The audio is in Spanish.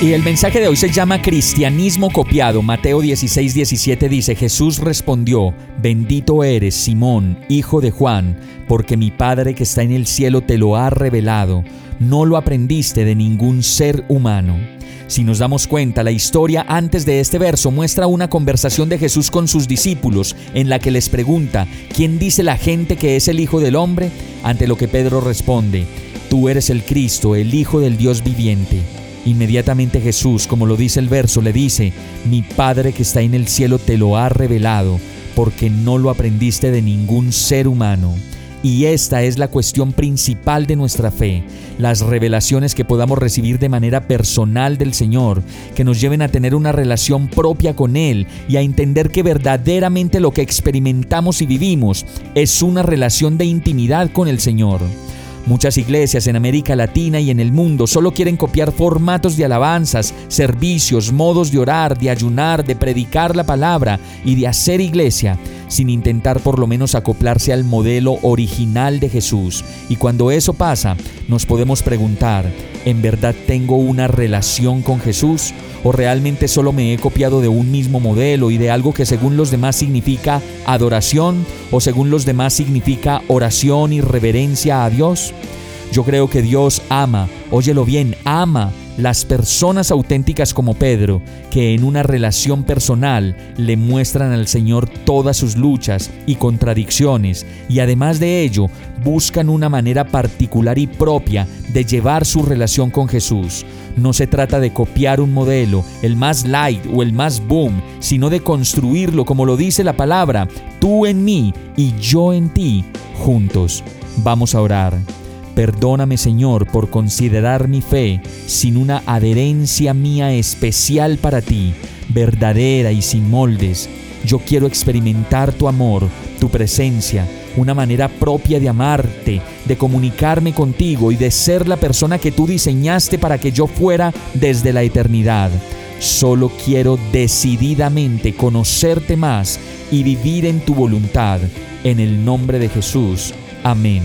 Y el mensaje de hoy se llama Cristianismo copiado. Mateo 16, 17 dice, Jesús respondió, bendito eres, Simón, hijo de Juan, porque mi Padre que está en el cielo te lo ha revelado. No lo aprendiste de ningún ser humano. Si nos damos cuenta, la historia antes de este verso muestra una conversación de Jesús con sus discípulos en la que les pregunta, ¿quién dice la gente que es el Hijo del Hombre? Ante lo que Pedro responde, Tú eres el Cristo, el Hijo del Dios viviente. Inmediatamente Jesús, como lo dice el verso, le dice, mi Padre que está en el cielo te lo ha revelado, porque no lo aprendiste de ningún ser humano. Y esta es la cuestión principal de nuestra fe, las revelaciones que podamos recibir de manera personal del Señor, que nos lleven a tener una relación propia con Él y a entender que verdaderamente lo que experimentamos y vivimos es una relación de intimidad con el Señor. Muchas iglesias en América Latina y en el mundo solo quieren copiar formatos de alabanzas, servicios, modos de orar, de ayunar, de predicar la palabra y de hacer iglesia, sin intentar por lo menos acoplarse al modelo original de Jesús. Y cuando eso pasa, nos podemos preguntar, ¿en verdad tengo una relación con Jesús? ¿O realmente solo me he copiado de un mismo modelo y de algo que según los demás significa adoración o según los demás significa oración y reverencia a Dios? Yo creo que Dios ama, óyelo bien, ama las personas auténticas como Pedro, que en una relación personal le muestran al Señor todas sus luchas y contradicciones, y además de ello buscan una manera particular y propia de llevar su relación con Jesús. No se trata de copiar un modelo, el más light o el más boom, sino de construirlo como lo dice la palabra, tú en mí y yo en ti, juntos. Vamos a orar. Perdóname Señor por considerar mi fe sin una adherencia mía especial para ti, verdadera y sin moldes. Yo quiero experimentar tu amor, tu presencia, una manera propia de amarte, de comunicarme contigo y de ser la persona que tú diseñaste para que yo fuera desde la eternidad. Solo quiero decididamente conocerte más y vivir en tu voluntad. En el nombre de Jesús. Amén.